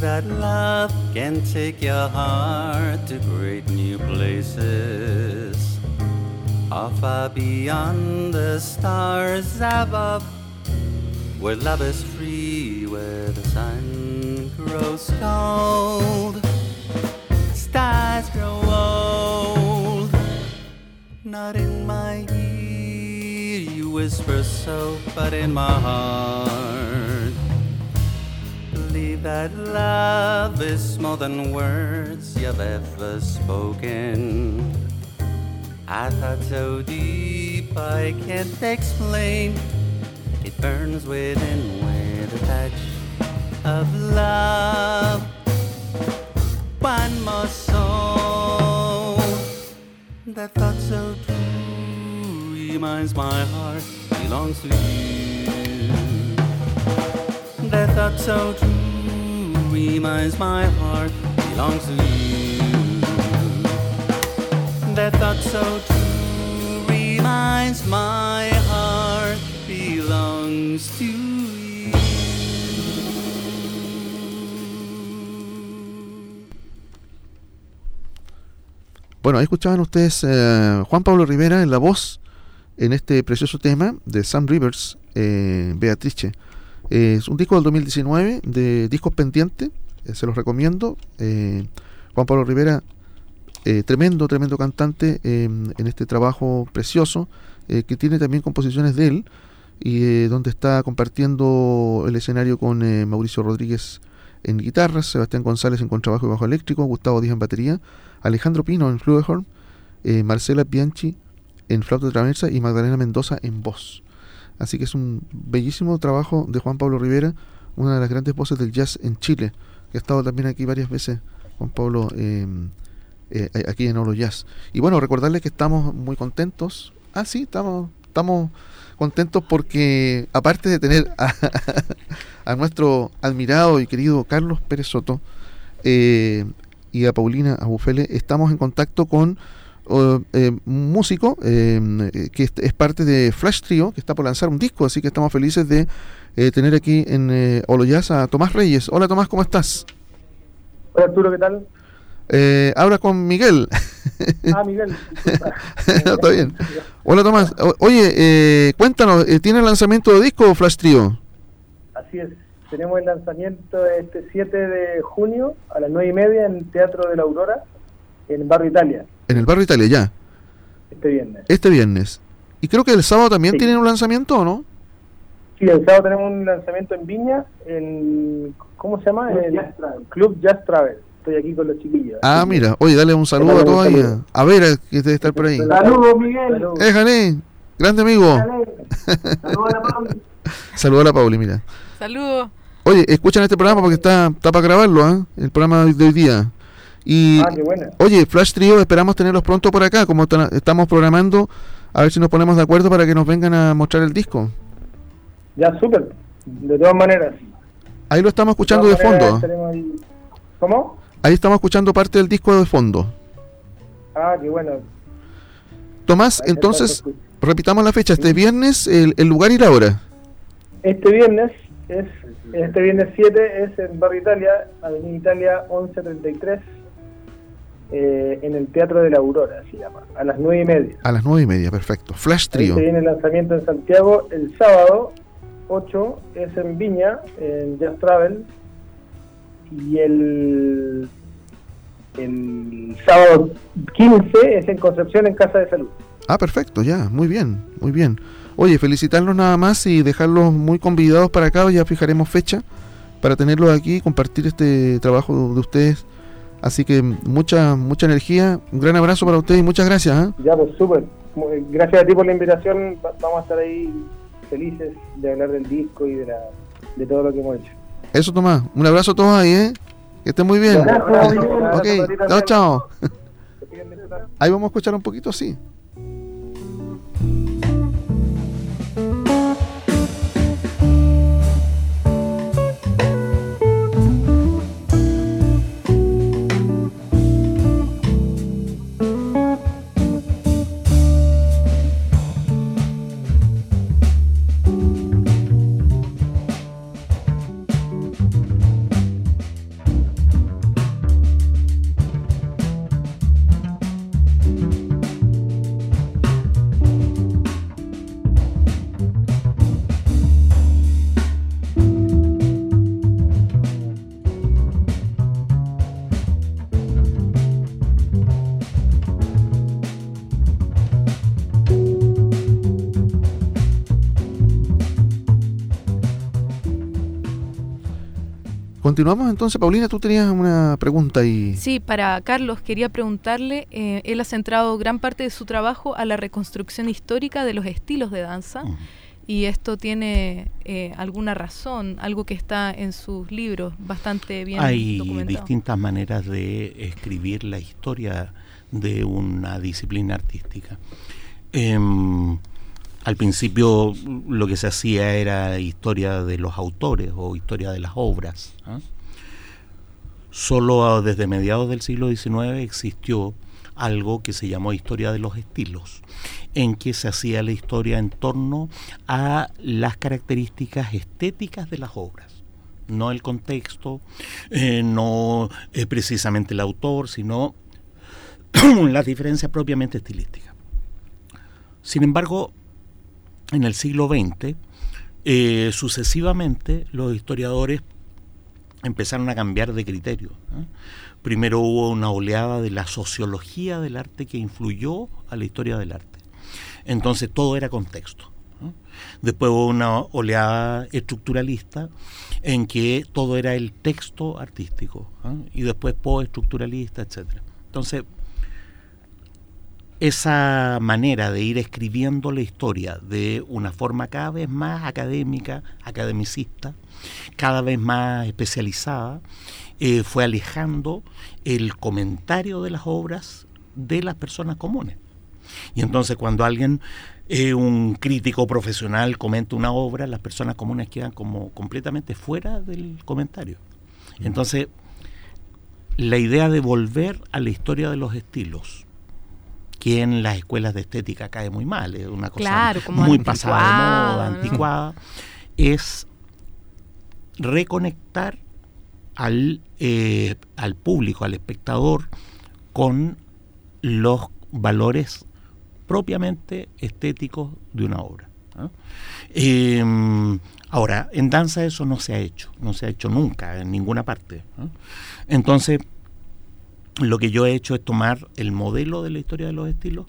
that love can take your heart to great new places. Or far beyond the stars above, where love is free, where the sun grows cold, stars grow old. Not in my ear, you whisper so, but in my heart. That love is more than words you've ever spoken. I thought so deep I can't explain. It burns within with a touch of love. One more soul that thought so true reminds my heart belongs to you. That thought so true reminds my heart belongs to you. That thought so true reminds my heart belongs to you. Bueno, ahí escuchaban ustedes eh, Juan Pablo Rivera en la voz en este precioso tema de Sam Rivers, eh, Beatrice. Es un disco del 2019 de discos pendientes, eh, se los recomiendo. Eh, Juan Pablo Rivera, eh, tremendo, tremendo cantante eh, en este trabajo precioso, que tiene también composiciones de él, y donde está compartiendo el escenario con Mauricio Rodríguez en guitarras, Sebastián González en contrabajo y bajo eléctrico, Gustavo Díaz en batería, Alejandro Pino en flugelhorn, Marcela Bianchi en flauta traversa y Magdalena Mendoza en voz. Así que es un bellísimo trabajo de Juan Pablo Rivera, una de las grandes voces del jazz en Chile, que ha estado también aquí varias veces, Juan Pablo, eh, eh, aquí en Olo Jazz. Y bueno, recordarles que estamos muy contentos. Ah, sí, estamos, estamos contentos porque aparte de tener a, a nuestro admirado y querido Carlos Pérez Soto eh, y a Paulina Abufele, estamos en contacto con uh, eh, músico eh, que es, es parte de Flash Trio, que está por lanzar un disco, así que estamos felices de eh, tener aquí en eh, Olo Jazz a Tomás Reyes. Hola Tomás, ¿cómo estás? Hola Arturo, ¿qué tal? Eh, habla con Miguel. Ah, Miguel. No, está bien. Hola Tomás. O- oye, eh, cuéntanos, eh, ¿tiene lanzamiento de disco Flash Trio? Así es. Tenemos el lanzamiento este 7 de junio a las 9 y media en el Teatro de la Aurora, en Barrio Italia, En el barrio Italia, ya. este viernes. Este viernes. Y creo que el sábado también Sí. tienen un lanzamiento, ¿o no? Sí, el sábado tenemos un lanzamiento en Viña, en. ¿Cómo se llama? En el Club Jazz Travel. Estoy aquí con los chiquillos. Ah, mira. Oye, dale un saludo a Dale todos ahí. A ver, eh, que debe estar por ahí. Saludos, Miguel. Saludos. Éjale, grande amigo. Saludos a la Pauli. Saludos a la Pauli, mira. Saludos. Oye, escuchan este programa porque está, está para grabarlo, ¿ah? El programa de hoy día. Y, Ah, qué buena. oye, Flash Trio, esperamos tenerlos pronto por acá, como estamos programando, a ver si nos ponemos de acuerdo para que nos vengan a mostrar el disco. Ya, súper. De todas maneras. Ahí lo estamos escuchando de fondo. ahí- ¿Cómo? Ahí estamos escuchando parte del disco de fondo. Ah, qué bueno. Tomás, Ahí entonces, repitamos la fecha, este viernes, el, el lugar y la hora. Este viernes es este viernes 7 es en Barrio Italia, Avenida Italia 1133, eh, en el Teatro de la Aurora, se llama, a las 9 y media. A las nueve y media, perfecto. Flash Ahí Trio. se viene el lanzamiento en Santiago el sábado 8 es en Viña, en Jazz Travel, y el, el sábado 15 es en Concepción en Casa de Salud. Ah, perfecto, ya, muy bien, muy bien. Oye, felicitarlos nada más y dejarlos muy convidados para acá, ya fijaremos fecha para tenerlos aquí y compartir este trabajo de ustedes. Así que mucha mucha energía, un gran abrazo para ustedes y muchas gracias. ¿ah? Ya, pues súper. Muy- Gracias a ti por la invitación. Va- Vamos a estar ahí felices de hablar del disco y de, la, de todo lo que hemos hecho. Eso, Tomás, un abrazo a todos ahí, ¿eh? Que estén muy bien. Gracias. Ok, chao, chao. Ahí vamos a escuchar un poquito, sí. Continuamos entonces, Paulina, tú tenías una pregunta y... Sí, para Carlos quería preguntarle, eh, él ha centrado gran parte de su trabajo a la reconstrucción histórica de los estilos de danza y esto tiene eh, alguna razón, algo que está en sus libros bastante bien Hay documentado. distintas maneras de escribir la historia de una disciplina artística. Em, al principio lo que se hacía era historia de los autores o historia de las obras. ¿ah? Solo desde mediados del siglo XIX existió algo que se llamó historia de los estilos, en que se hacía la historia en torno a las características estéticas de las obras no el contexto, eh, no eh, precisamente el autor, sino las diferencias propiamente estilísticas. Sin embargo, en el siglo XX, eh, sucesivamente los historiadores empezaron a cambiar de criterio. Primero hubo una oleada de la sociología del arte que influyó a la historia del arte. Entonces todo era contexto. Después hubo una oleada estructuralista en que todo era el texto artístico. Y después postestructuralista, etcétera. Entonces, esa manera de ir escribiendo la historia de una forma cada vez más académica, academicista, cada vez más especializada, eh, fue alejando el comentario de las obras de las personas comunes. Y entonces cuando alguien, eh, un crítico profesional, comenta una obra, las personas comunes quedan como completamente fuera del comentario. Entonces, la idea de volver a la historia de los estilos, que en las escuelas de estética cae muy mal, es una cosa muy pasada de moda, anticuada, es reconectar al, eh, al público, al espectador, con los valores propiamente estéticos de una obra. Em, ahora, en danza eso no se ha hecho, no se ha hecho nunca, en ninguna parte. Entonces, lo que yo he hecho es tomar el modelo de la historia de los estilos,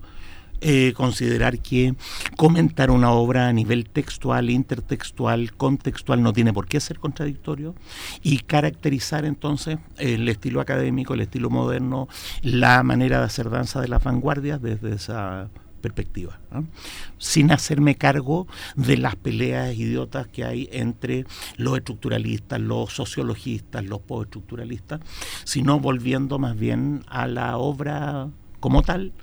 eh, considerar que comentar una obra a nivel textual, intertextual, contextual no tiene por qué ser contradictorio y caracterizar entonces el estilo académico, el estilo moderno, la manera de hacer danza de las vanguardias desde esa perspectiva, sin hacerme cargo de las peleas idiotas que hay entre los estructuralistas, los sociologistas, los postestructuralistas, sino volviendo más bien a la obra como tal,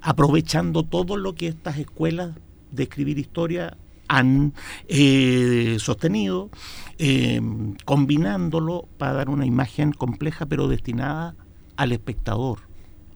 aprovechando todo lo que estas escuelas de escribir historia han eh, sostenido, eh, combinándolo para dar una imagen compleja pero destinada al espectador,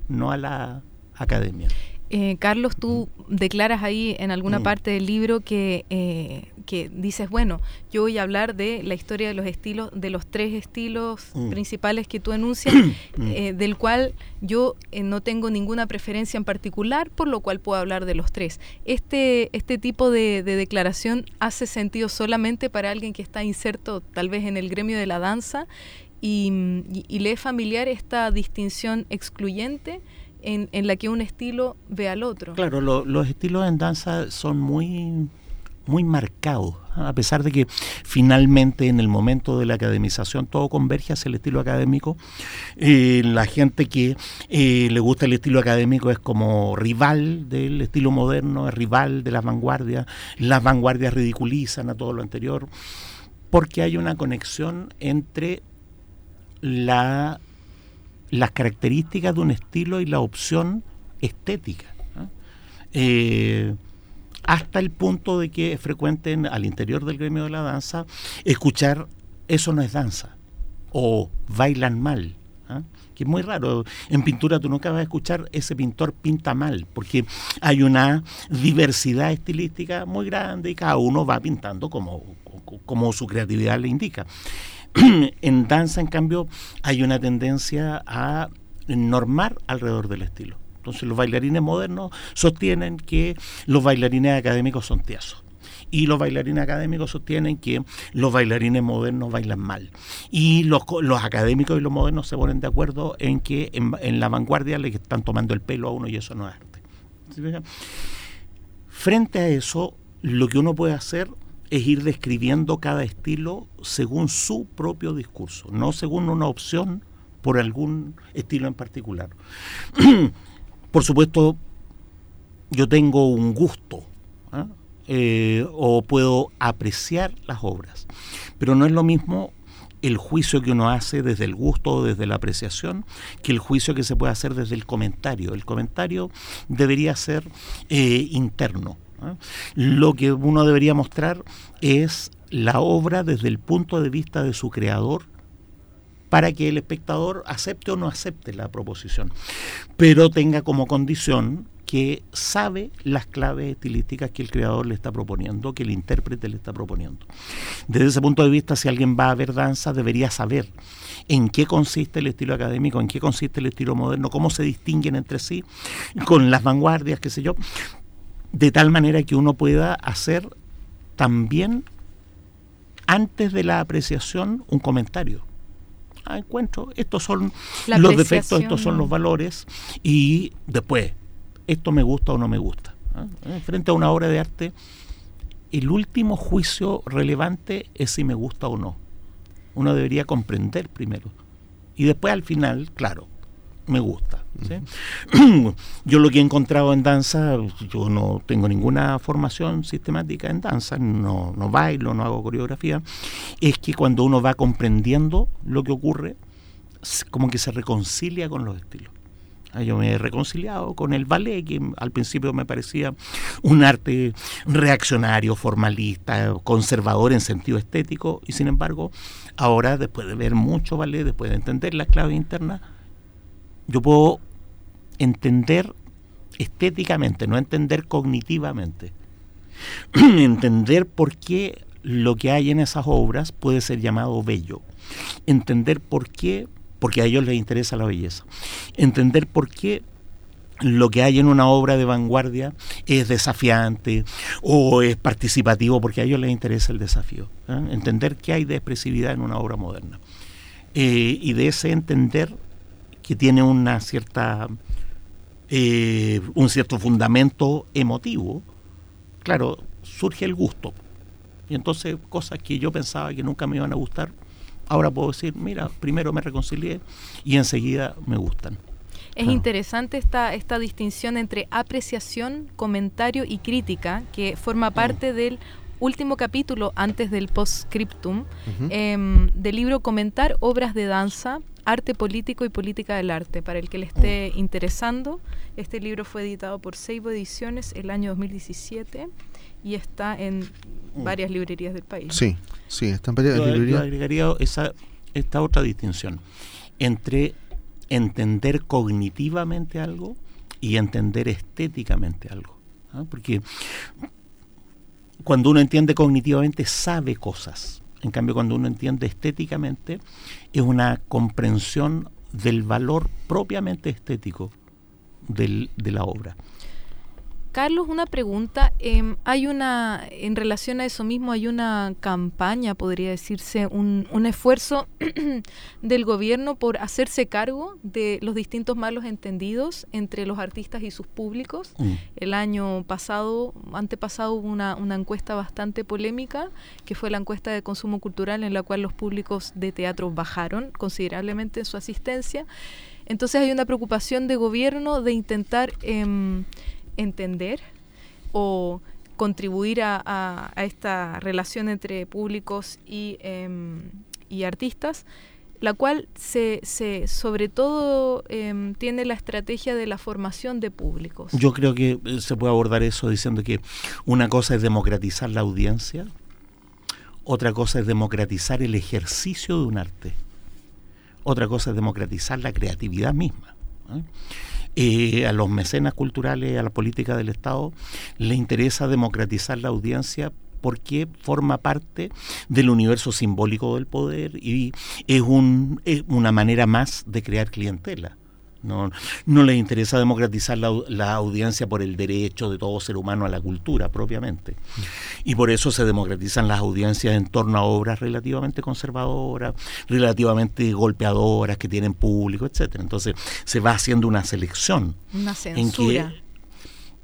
no a la academia. Eh, Carlos, tú declaras ahí en alguna mm. parte del libro que, eh, que dices, bueno, yo voy a hablar de la historia de los estilos, de los tres estilos mm. principales que tú enuncias, mm. eh, del cual yo no tengo ninguna preferencia en particular, por lo cual puedo hablar de los tres. Este, este tipo de, declaración hace sentido solamente para alguien que está inserto tal vez en el gremio de la danza y, y le es familiar esta distinción excluyente en, la que un estilo ve al otro. Claro, los estilos en danza son muy muy marcados, ¿ah? a pesar de que finalmente en el momento de la academización todo converge hacia el estilo académico. Eh, la gente que eh, le gusta el estilo académico es como rival del estilo moderno, es rival de las vanguardias, las vanguardias ridiculizan a todo lo anterior, porque hay una conexión entre la las características de un estilo y la opción estética. Eh, hasta el punto de que es frecuente al interior del gremio de la danza escuchar eso no es danza o bailan mal. ¿ah? que es muy raro. En pintura tú nunca vas a escuchar ese pintor pinta mal, porque hay una diversidad estilística muy grande y cada uno va pintando como, como su creatividad le indica. en danza, en cambio, hay una tendencia a normar alrededor del estilo. Entonces los bailarines modernos sostienen que los bailarines académicos son tiesos. Y los bailarines académicos sostienen que los bailarines modernos bailan mal. Y los, los académicos y los modernos se ponen de acuerdo en que en, la vanguardia le están tomando el pelo a uno y eso no es arte. Frente a eso, lo que uno puede hacer es ir describiendo cada estilo según su propio discurso, no según una opción por algún estilo en particular. por supuesto, yo tengo un gusto ¿ah? eh, o puedo apreciar las obras, pero no es lo mismo el juicio que uno hace desde el gusto o desde la apreciación que el juicio que se puede hacer desde el comentario. El comentario debería ser eh, interno. Lo que uno debería mostrar es la obra desde el punto de vista de su creador para que el espectador acepte o no acepte la proposición, pero tenga como condición que sabe las claves estilísticas que el creador le está proponiendo, que el intérprete le está proponiendo. Desde ese punto de vista, si alguien va a ver danza, debería saber en qué consiste el estilo académico, en qué consiste el estilo moderno, cómo se distinguen entre sí, con las vanguardias, qué sé yo, de tal manera que uno pueda hacer también antes de la apreciación un comentario. Ah, encuentro, estos son los defectos, estos son los valores y después, esto me gusta o no me gusta. ¿ah? Eh, frente a una obra de arte, el último juicio relevante es si me gusta o no. Uno debería comprender primero. Y después al final, claro, me gusta. yo lo que he encontrado en danza, yo no tengo ninguna formación sistemática en danza, no, no bailo, no hago coreografía, es que cuando uno va comprendiendo lo que ocurre, como que se reconcilia con los estilos. Ah, Yo me he reconciliado con el ballet, que al principio me parecía un arte reaccionario, formalista, conservador en sentido estético, y sin embargo, ahora, después de ver mucho ballet, después de entender las claves internas, yo puedo entender estéticamente, no entender cognitivamente, entender por qué lo que hay en esas obras puede ser llamado bello, entender por qué, porque a ellos les interesa la belleza, entender por qué lo que hay en una obra de vanguardia es desafiante o es participativo porque a ellos les interesa el desafío. ¿eh? Entender qué hay de expresividad en una obra moderna. Eh, y de ese entender que tiene una cierta eh, un cierto fundamento emotivo, claro, surge el gusto. Y entonces cosas que yo pensaba que nunca me iban a gustar, ahora puedo decir, mira, primero me reconcilié y enseguida me gustan. Es Claro. interesante esta, esta distinción entre apreciación, comentario y crítica, que forma parte del último capítulo antes del postscriptum em, del libro Comentar obras de danza, arte político y política del arte. Para el que le esté interesando, este libro fue editado por Seibo Ediciones el año 2017 y está en varias librerías del país. Sí, sí, están varias Yo, yo librerías. agregaría esa, esta otra distinción entre entender cognitivamente algo y entender estéticamente algo. ¿ah? Porque cuando uno entiende cognitivamente sabe cosas. En cambio, cuando uno entiende estéticamente es una comprensión del valor propiamente estético de la obra. Carlos, una pregunta. em, hay una, en relación a eso mismo, hay una campaña, podría decirse, un, un esfuerzo del gobierno por hacerse cargo de los distintos malos entendidos entre los artistas y sus públicos. Mm. El año pasado, antepasado, hubo una, una encuesta bastante polémica, que fue la encuesta de consumo cultural, en la cual los públicos de teatro bajaron considerablemente en su asistencia. Entonces hay una preocupación de gobierno de intentar em, entender o contribuir a, a- esta relación entre públicos y, em, y artistas, la cual se, se sobre todo em, tiene la estrategia de la formación de públicos. Yo creo que eh, se puede abordar eso diciendo que una cosa es democratizar la audiencia, otra cosa es democratizar el ejercicio de un arte, otra cosa es democratizar la creatividad misma. ¿eh? Eh, a los mecenas culturales, a la política del Estado, le interesa democratizar la audiencia porque forma parte del universo simbólico del poder y es, un, es una manera más de crear clientela. No, no les interesa democratizar la, au- la audiencia por el derecho de todo ser humano a la cultura propiamente. Y por eso se democratizan las audiencias en torno a obras relativamente conservadoras, relativamente golpeadoras, que tienen público, etcétera. Entonces se va haciendo una selección Una en censura. que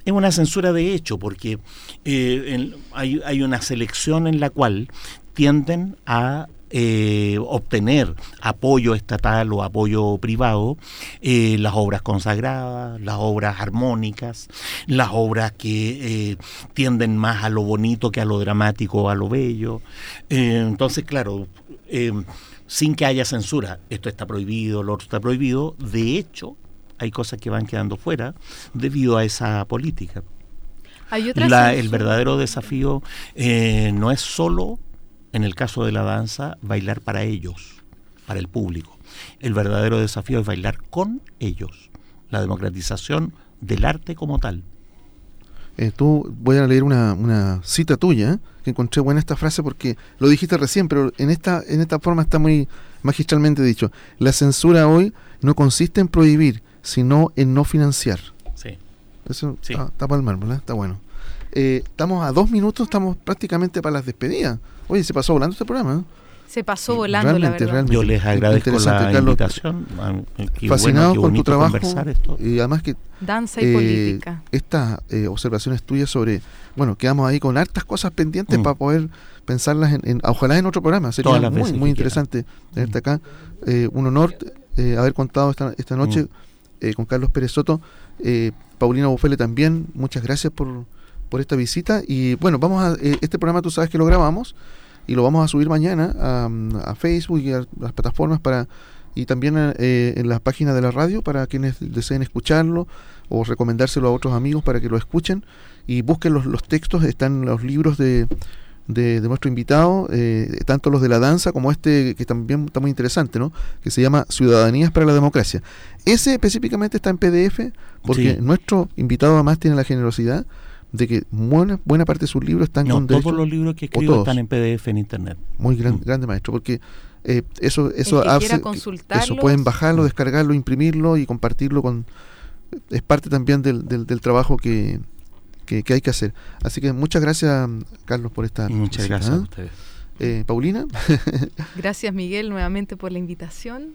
es una censura de hecho, porque eh, en- hay, hay una selección en la cual tienden a eh, obtener apoyo estatal o apoyo privado eh, las obras consagradas, las obras armónicas, las obras que eh, tienden más a lo bonito que a lo dramático a lo bello. Entonces, claro, sin que haya censura, esto está prohibido, lo otro está prohibido, de hecho, hay cosas que van quedando fuera debido a esa política. Hay otra La- el verdadero desafío no es solo, en el caso de la danza, bailar para ellos, para el público. El verdadero desafío es bailar con ellos, la democratización del arte como tal. Eh, tú voy a leer una, una cita tuya, ¿eh? que encontré buena esta frase porque lo dijiste recién, pero en esta, en esta forma está muy magistralmente dicho. La censura hoy no consiste en prohibir, sino en no financiar. Sí. Eso Sí. está, está para el mar, ¿verdad? Está bueno. Eh, estamos a dos minutos, estamos prácticamente para las despedidas. Oye, se pasó volando este programa. ¿eh? Se pasó volando, la Realmente, verdad. realmente. Yo les agradezco la Carlos. invitación. Ah, qué Fascinado bueno, qué con tu trabajo esto. y además que Danza y eh, política. estas eh, observaciones tuyas sobre, bueno, quedamos ahí con hartas cosas pendientes Mm. para poder pensarlas en, en- ojalá en otro programa. Sería Todas las muy, muy interesante tenerte acá. Eh, un honor eh, haber contado esta, esta noche eh, con Carlos Pérez Soto. Eh, Paulina Bufele también, muchas gracias por, por esta visita. Y bueno, vamos a, eh, este programa tú sabes que lo grabamos y lo vamos a subir mañana a, a Facebook y a las plataformas para y también eh, en las páginas de la radio para quienes deseen escucharlo o recomendárselo a otros amigos para que lo escuchen y busquen los, los textos, están los libros de, de, de nuestro invitado, eh, tanto los de la danza como este que también está muy interesante, ¿no? que se llama Ciudadanías para la Democracia. Ese específicamente está en PDF porque Sí. nuestro invitado además tiene la generosidad de que buena, buena parte de sus libros están No, con todos los libros que escribo están en PDF en internet. muy gran- Mm. grande maestro, porque eh, eso, eso hace eso pueden bajarlo, descargarlo, imprimirlo y compartirlo con es parte también del, del, del trabajo que, que, que hay que hacer. Así que muchas gracias, Carlos, por esta Muchas visita, gracias a ¿eh? ustedes. Eh, Paulina, Gracias Miguel nuevamente por la invitación.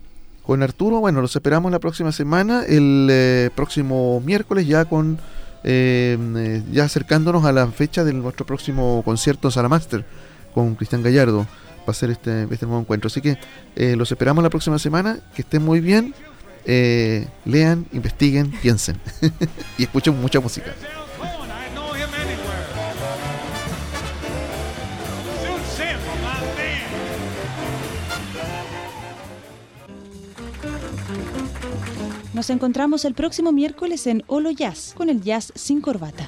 con Arturo, bueno, los esperamos la próxima semana, el eh, próximo miércoles ya con eh, eh, ya acercándonos a la fecha de nuestro próximo concierto Salamaster con Cristian Gallardo va a ser este, este nuevo encuentro. Así que eh, los esperamos la próxima semana, que estén muy bien, eh, lean, investiguen, piensen y escuchen mucha música. Nos encontramos el próximo miércoles en Holo Jazz con el jazz sin corbata.